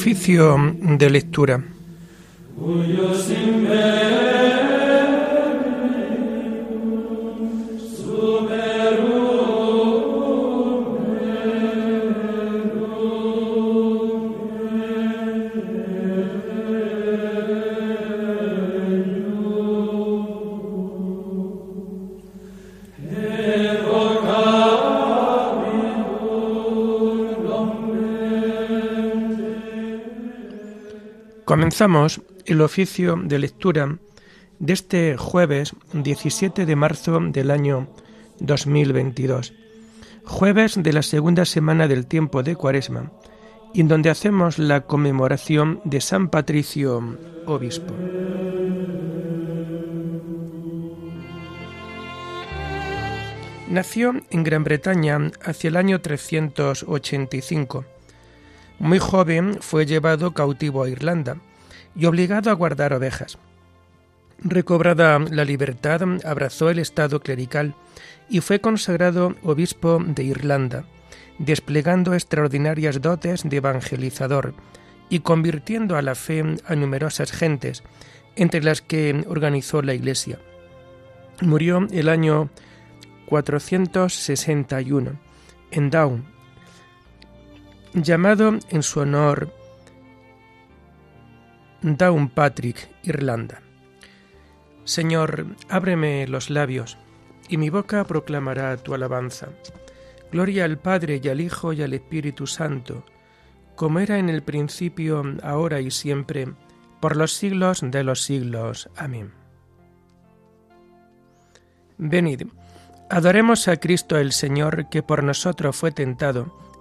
Oficio de lectura. Comenzamos el oficio de lectura de este jueves 17 de marzo del año 2022, jueves de la segunda semana del tiempo de Cuaresma, en donde hacemos la conmemoración de San Patricio, obispo. Nació en Gran Bretaña hacia el año 385. Muy joven fue llevado cautivo a Irlanda y obligado a guardar ovejas. Recobrada la libertad, abrazó el estado clerical y fue consagrado obispo de Irlanda, desplegando extraordinarias dotes de evangelizador y convirtiendo a la fe a numerosas gentes, entre las que organizó la Iglesia. Murió el año 461 en Down, llamado en su honor Downpatrick, Irlanda. Señor, ábreme los labios, y mi boca proclamará tu alabanza. Gloria al Padre y al Hijo y al Espíritu Santo, como era en el principio, ahora y siempre, por los siglos de los siglos. Amén. Venid, adoremos a Cristo el Señor, que por nosotros fue tentado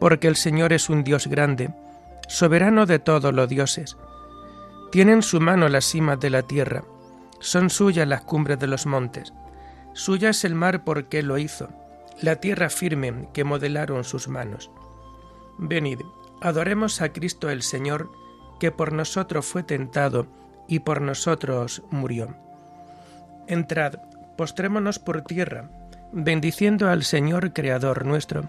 Porque el Señor es un Dios grande, soberano de todos los dioses, tiene en su mano las cimas de la tierra, son suyas las cumbres de los montes. Suya es el mar porque lo hizo, la tierra firme que modelaron sus manos. Venid, adoremos a Cristo el Señor, que por nosotros fue tentado y por nosotros murió. Entrad, postrémonos por tierra, bendiciendo al Señor Creador nuestro,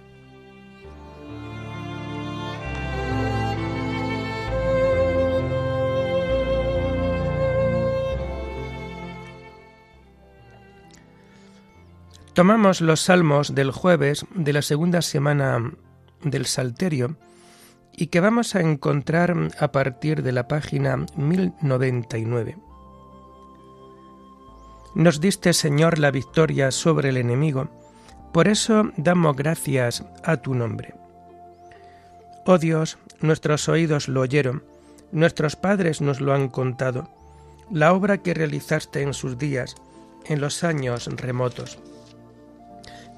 Tomamos los salmos del jueves de la segunda semana del Salterio y que vamos a encontrar a partir de la página 1099. Nos diste, Señor, la victoria sobre el enemigo, por eso damos gracias a tu nombre. Oh Dios, nuestros oídos lo oyeron, nuestros padres nos lo han contado, la obra que realizaste en sus días, en los años remotos.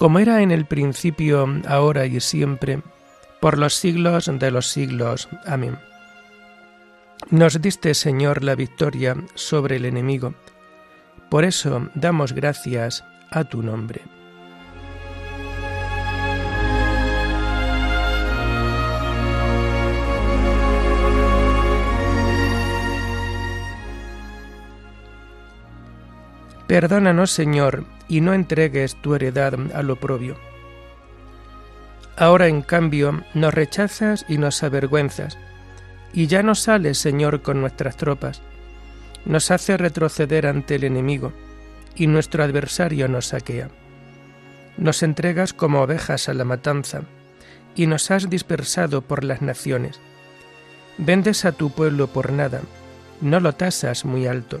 como era en el principio, ahora y siempre, por los siglos de los siglos. Amén. Nos diste, Señor, la victoria sobre el enemigo. Por eso damos gracias a tu nombre. Perdónanos, Señor, y no entregues tu heredad al oprobio. Ahora, en cambio, nos rechazas y nos avergüenzas, y ya no sales, Señor, con nuestras tropas. Nos hace retroceder ante el enemigo, y nuestro adversario nos saquea. Nos entregas como ovejas a la matanza, y nos has dispersado por las naciones. Vendes a tu pueblo por nada, no lo tasas muy alto.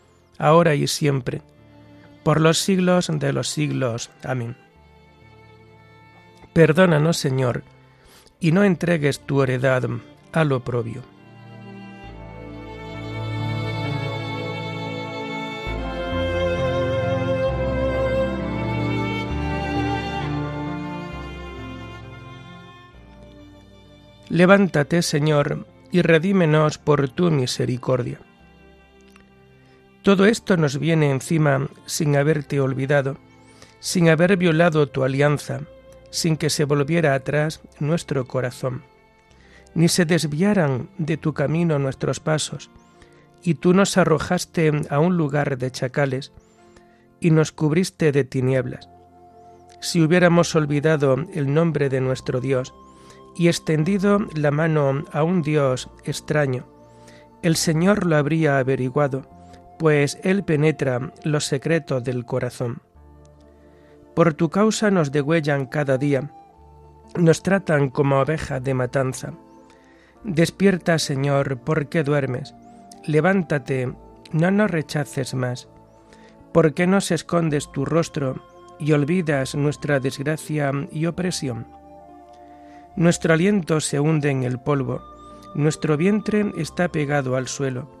ahora y siempre, por los siglos de los siglos. Amén. Perdónanos, Señor, y no entregues tu heredad al oprobio. Levántate, Señor, y redímenos por tu misericordia todo esto nos viene encima sin haberte olvidado, sin haber violado tu alianza, sin que se volviera atrás nuestro corazón, ni se desviaran de tu camino nuestros pasos, y tú nos arrojaste a un lugar de chacales, y nos cubriste de tinieblas. Si hubiéramos olvidado el nombre de nuestro Dios, y extendido la mano a un Dios extraño, el Señor lo habría averiguado, pues Él penetra los secretos del corazón. Por tu causa nos degüellan cada día, nos tratan como ovejas de matanza. Despierta, Señor, ¿por qué duermes? Levántate, no nos rechaces más. ¿Por qué nos escondes tu rostro y olvidas nuestra desgracia y opresión? Nuestro aliento se hunde en el polvo, nuestro vientre está pegado al suelo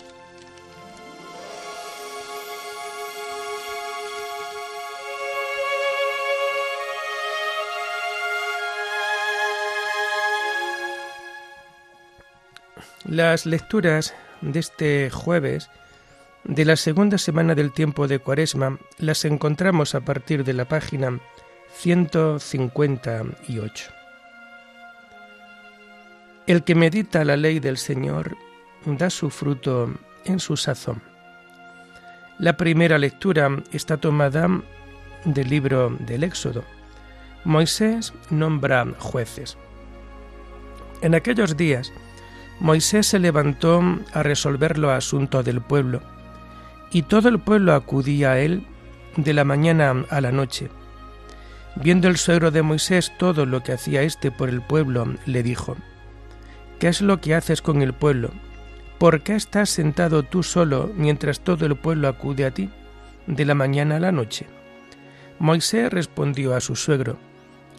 Las lecturas de este jueves de la segunda semana del tiempo de Cuaresma las encontramos a partir de la página 158. El que medita la ley del Señor da su fruto en su sazón. La primera lectura está tomada del libro del Éxodo. Moisés nombra jueces. En aquellos días, Moisés se levantó a resolver los asuntos del pueblo y todo el pueblo acudía a él de la mañana a la noche. Viendo el suegro de Moisés todo lo que hacía éste por el pueblo, le dijo, ¿Qué es lo que haces con el pueblo? ¿Por qué estás sentado tú solo mientras todo el pueblo acude a ti, de la mañana a la noche? Moisés respondió a su suegro,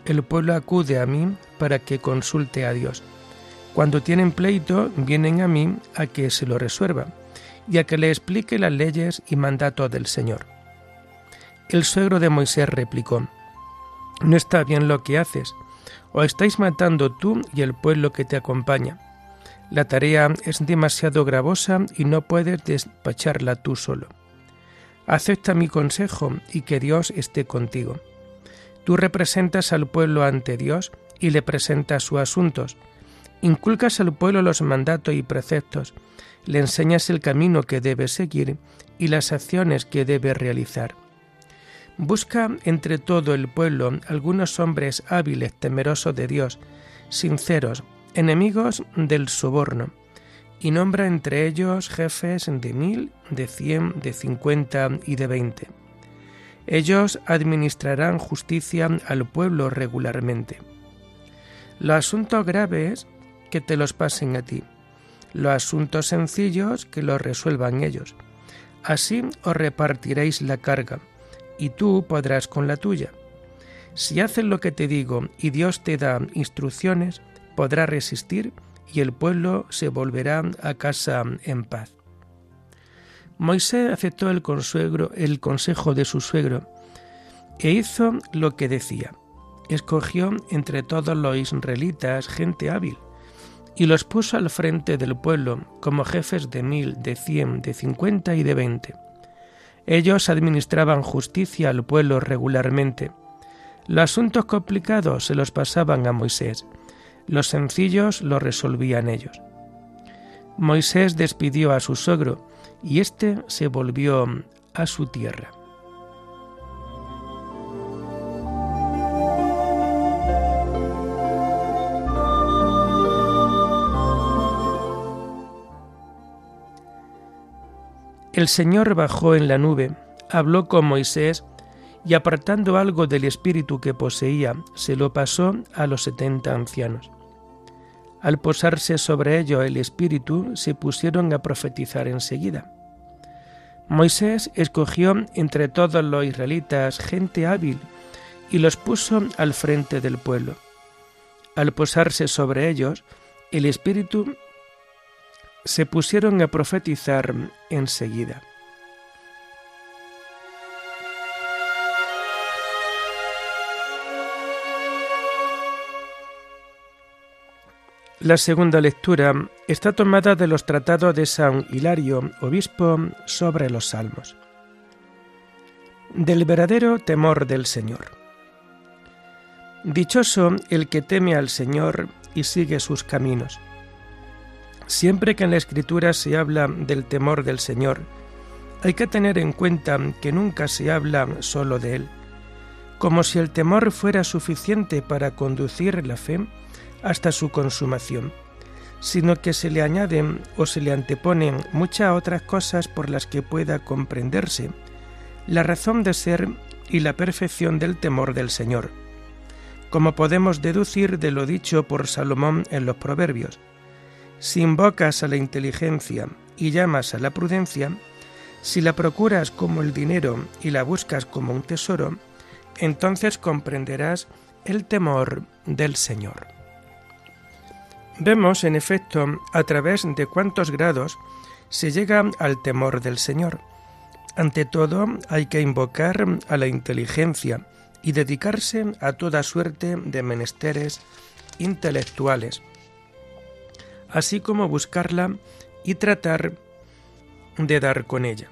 El pueblo acude a mí para que consulte a Dios. Cuando tienen pleito, vienen a mí a que se lo resuelva y a que le explique las leyes y mandatos del Señor. El suegro de Moisés replicó, No está bien lo que haces, o estáis matando tú y el pueblo que te acompaña. La tarea es demasiado gravosa y no puedes despacharla tú solo. Acepta mi consejo y que Dios esté contigo. Tú representas al pueblo ante Dios y le presentas sus asuntos. Inculcas al pueblo los mandatos y preceptos le enseñas el camino que debe seguir y las acciones que debe realizar. Busca entre todo el pueblo algunos hombres hábiles, temerosos de Dios, sinceros, enemigos del soborno, y nombra entre ellos jefes de mil, de cien, de cincuenta y de veinte. Ellos administrarán justicia al pueblo regularmente. Los asuntos graves que te los pasen a ti los asuntos sencillos que los resuelvan ellos. Así os repartiréis la carga, y tú podrás con la tuya. Si haces lo que te digo y Dios te da instrucciones, podrás resistir y el pueblo se volverá a casa en paz. Moisés aceptó el, el consejo de su suegro e hizo lo que decía. Escogió entre todos los israelitas gente hábil y los puso al frente del pueblo como jefes de mil, de cien, de cincuenta y de veinte. Ellos administraban justicia al pueblo regularmente. Los asuntos complicados se los pasaban a Moisés, los sencillos los resolvían ellos. Moisés despidió a su sogro y éste se volvió a su tierra. El Señor bajó en la nube, habló con Moisés y apartando algo del espíritu que poseía, se lo pasó a los setenta ancianos. Al posarse sobre ello el espíritu, se pusieron a profetizar enseguida. Moisés escogió entre todos los israelitas gente hábil y los puso al frente del pueblo. Al posarse sobre ellos, el espíritu se pusieron a profetizar enseguida. La segunda lectura está tomada de los tratados de San Hilario, obispo, sobre los salmos. Del verdadero temor del Señor. Dichoso el que teme al Señor y sigue sus caminos Siempre que en la Escritura se habla del temor del Señor, hay que tener en cuenta que nunca se habla solo de Él, como si el temor fuera suficiente para conducir la fe hasta su consumación, sino que se le añaden o se le anteponen muchas otras cosas por las que pueda comprenderse la razón de ser y la perfección del temor del Señor, como podemos deducir de lo dicho por Salomón en los Proverbios, si invocas a la inteligencia y llamas a la prudencia, si la procuras como el dinero y la buscas como un tesoro, entonces comprenderás el temor del Señor. Vemos, en efecto, a través de cuántos grados se llega al temor del Señor. Ante todo, hay que invocar a la inteligencia y dedicarse a toda suerte de menesteres intelectuales, así como buscarla y tratar de dar con ella.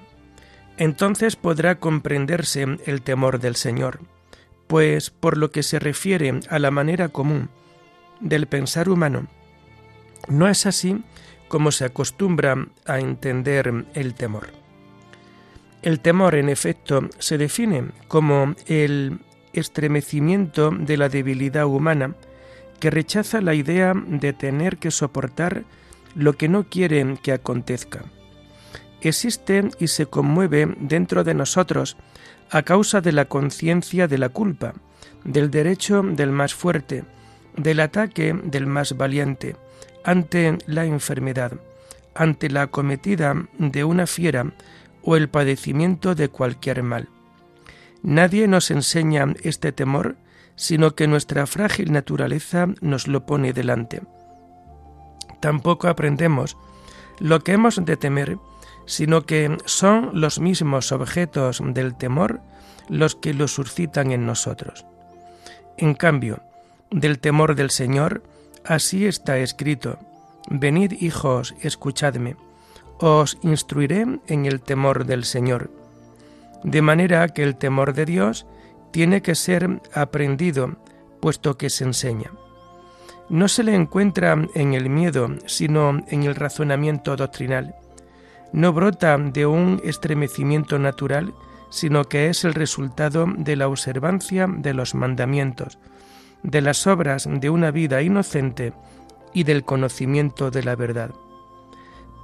Entonces podrá comprenderse el temor del Señor, pues por lo que se refiere a la manera común del pensar humano, no es así como se acostumbra a entender el temor. El temor, en efecto, se define como el estremecimiento de la debilidad humana que rechaza la idea de tener que soportar lo que no quiere que acontezca. Existe y se conmueve dentro de nosotros a causa de la conciencia de la culpa, del derecho del más fuerte, del ataque del más valiente, ante la enfermedad, ante la acometida de una fiera o el padecimiento de cualquier mal. Nadie nos enseña este temor, sino que nuestra frágil naturaleza nos lo pone delante. Tampoco aprendemos lo que hemos de temer, sino que son los mismos objetos del temor los que lo suscitan en nosotros. En cambio, del temor del Señor, así está escrito, Venid hijos, escuchadme, os instruiré en el temor del Señor de manera que el temor de Dios tiene que ser aprendido, puesto que se enseña. No se le encuentra en el miedo, sino en el razonamiento doctrinal. No brota de un estremecimiento natural, sino que es el resultado de la observancia de los mandamientos, de las obras de una vida inocente y del conocimiento de la verdad.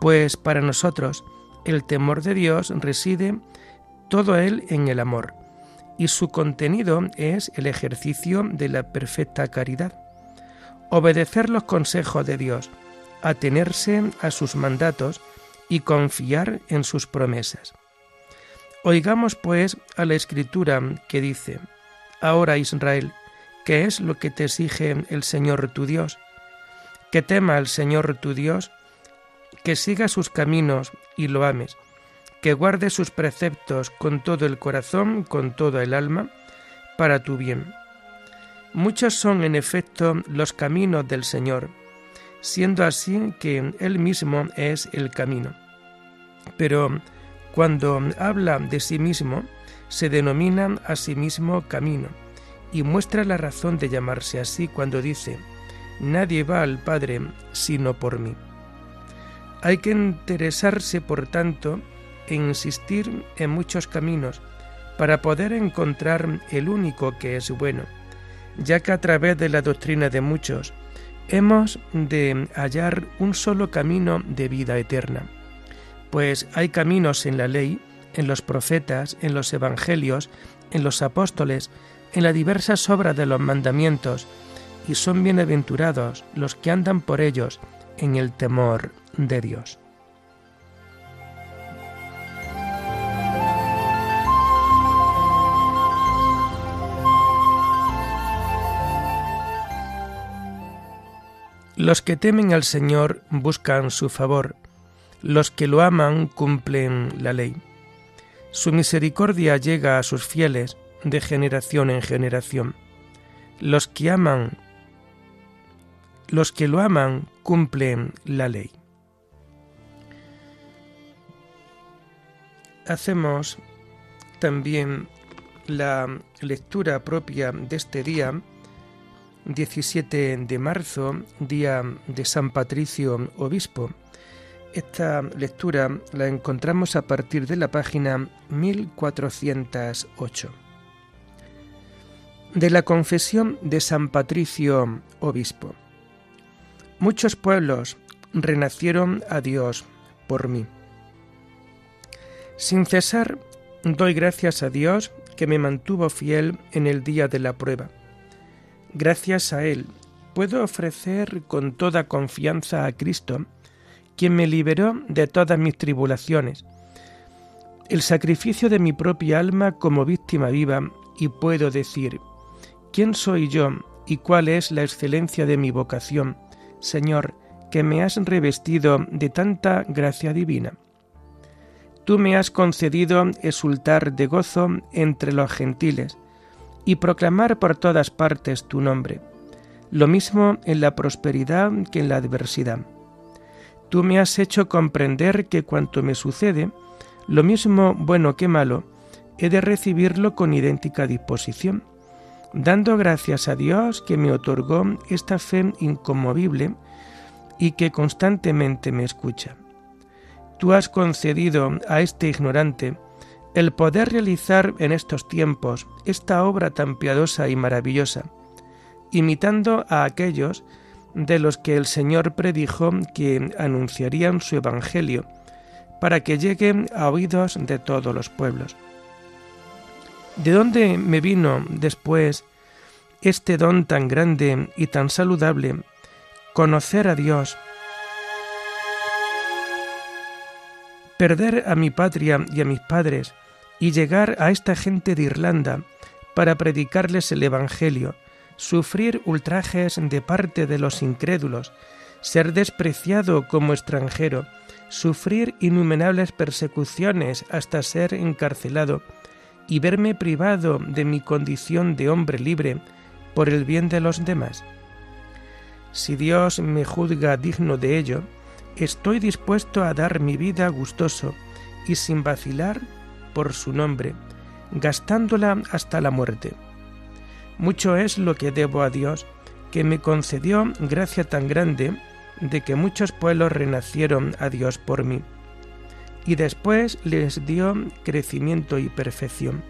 Pues para nosotros el temor de Dios reside todo él en el amor, y su contenido es el ejercicio de la perfecta caridad. Obedecer los consejos de Dios, atenerse a sus mandatos y confiar en sus promesas. Oigamos pues a la escritura que dice, Ahora Israel, ¿qué es lo que te exige el Señor tu Dios? Que tema al Señor tu Dios, que siga sus caminos y lo ames que guarde sus preceptos con todo el corazón, con toda el alma, para tu bien. Muchos son en efecto los caminos del Señor, siendo así que Él mismo es el camino. Pero cuando habla de sí mismo, se denomina a sí mismo camino y muestra la razón de llamarse así cuando dice, Nadie va al Padre sino por mí. Hay que interesarse, por tanto, insistir en muchos caminos para poder encontrar el único que es bueno, ya que a través de la doctrina de muchos hemos de hallar un solo camino de vida eterna, pues hay caminos en la ley, en los profetas, en los evangelios, en los apóstoles, en las diversas obras de los mandamientos, y son bienaventurados los que andan por ellos en el temor de Dios. Los que temen al Señor buscan su favor, los que lo aman cumplen la ley. Su misericordia llega a sus fieles de generación en generación. Los que aman, los que lo aman cumplen la ley. Hacemos también la lectura propia de este día 17 de marzo, día de San Patricio Obispo. Esta lectura la encontramos a partir de la página 1408. De la confesión de San Patricio Obispo. Muchos pueblos renacieron a Dios por mí. Sin cesar, doy gracias a Dios que me mantuvo fiel en el día de la prueba Gracias a Él puedo ofrecer con toda confianza a Cristo, quien me liberó de todas mis tribulaciones, el sacrificio de mi propia alma como víctima viva y puedo decir, ¿quién soy yo y cuál es la excelencia de mi vocación, Señor, que me has revestido de tanta gracia divina? Tú me has concedido exultar de gozo entre los gentiles y proclamar por todas partes tu nombre, lo mismo en la prosperidad que en la adversidad. Tú me has hecho comprender que cuanto me sucede, lo mismo bueno que malo, he de recibirlo con idéntica disposición, dando gracias a Dios que me otorgó esta fe inconmovible y que constantemente me escucha tú has concedido a este ignorante el poder realizar en estos tiempos esta obra tan piadosa y maravillosa, imitando a aquellos de los que el Señor predijo que anunciarían su Evangelio, para que llegue a oídos de todos los pueblos. ¿De dónde me vino después este don tan grande y tan saludable, conocer a Dios, perder a mi patria y a mis padres y llegar a esta gente de Irlanda para predicarles el Evangelio, sufrir ultrajes de parte de los incrédulos, ser despreciado como extranjero, sufrir innumerables persecuciones hasta ser encarcelado y verme privado de mi condición de hombre libre por el bien de los demás. Si Dios me juzga digno de ello, estoy dispuesto a dar mi vida gustoso y sin vacilar por su nombre, gastándola hasta la muerte. Mucho es lo que debo a Dios, que me concedió gracia tan grande de que muchos pueblos renacieron a Dios por mí, y después les dio crecimiento y perfección.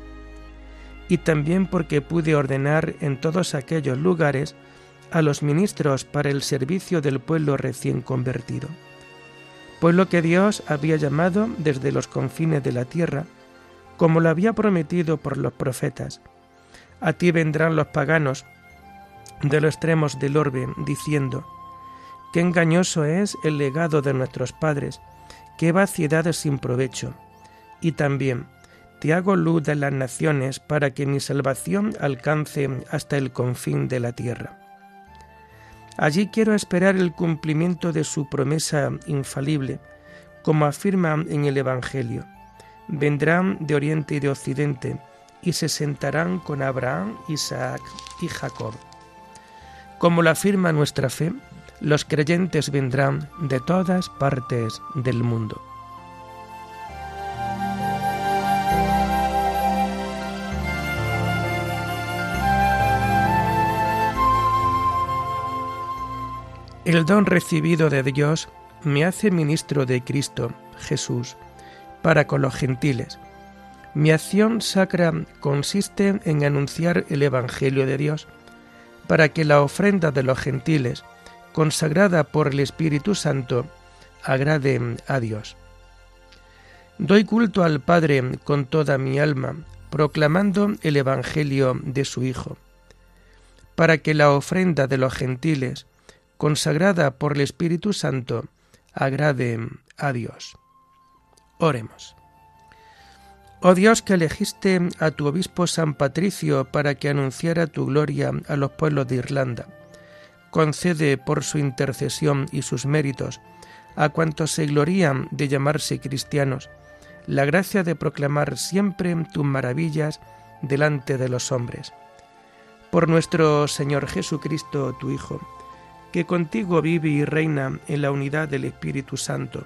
Y también porque pude ordenar en todos aquellos lugares a los ministros para el servicio del pueblo recién convertido pueblo que Dios había llamado desde los confines de la tierra, como lo había prometido por los profetas. A ti vendrán los paganos de los extremos del orbe, diciendo, Qué engañoso es el legado de nuestros padres, qué vaciedad sin provecho. Y también, te hago luz de las naciones para que mi salvación alcance hasta el confín de la tierra. Allí quiero esperar el cumplimiento de su promesa infalible, como afirma en el Evangelio. Vendrán de oriente y de occidente y se sentarán con Abraham, Isaac y Jacob. Como lo afirma nuestra fe, los creyentes vendrán de todas partes del mundo. El don recibido de Dios me hace ministro de Cristo, Jesús, para con los gentiles. Mi acción sacra consiste en anunciar el Evangelio de Dios, para que la ofrenda de los gentiles, consagrada por el Espíritu Santo, agrade a Dios. Doy culto al Padre con toda mi alma, proclamando el Evangelio de su Hijo, para que la ofrenda de los gentiles, consagrada por el Espíritu Santo, agrade a Dios. Oremos. Oh Dios que elegiste a tu obispo San Patricio para que anunciara tu gloria a los pueblos de Irlanda, concede por su intercesión y sus méritos a cuantos se glorían de llamarse cristianos la gracia de proclamar siempre tus maravillas delante de los hombres. Por nuestro Señor Jesucristo, tu Hijo, que contigo vive y reina en la unidad del Espíritu Santo,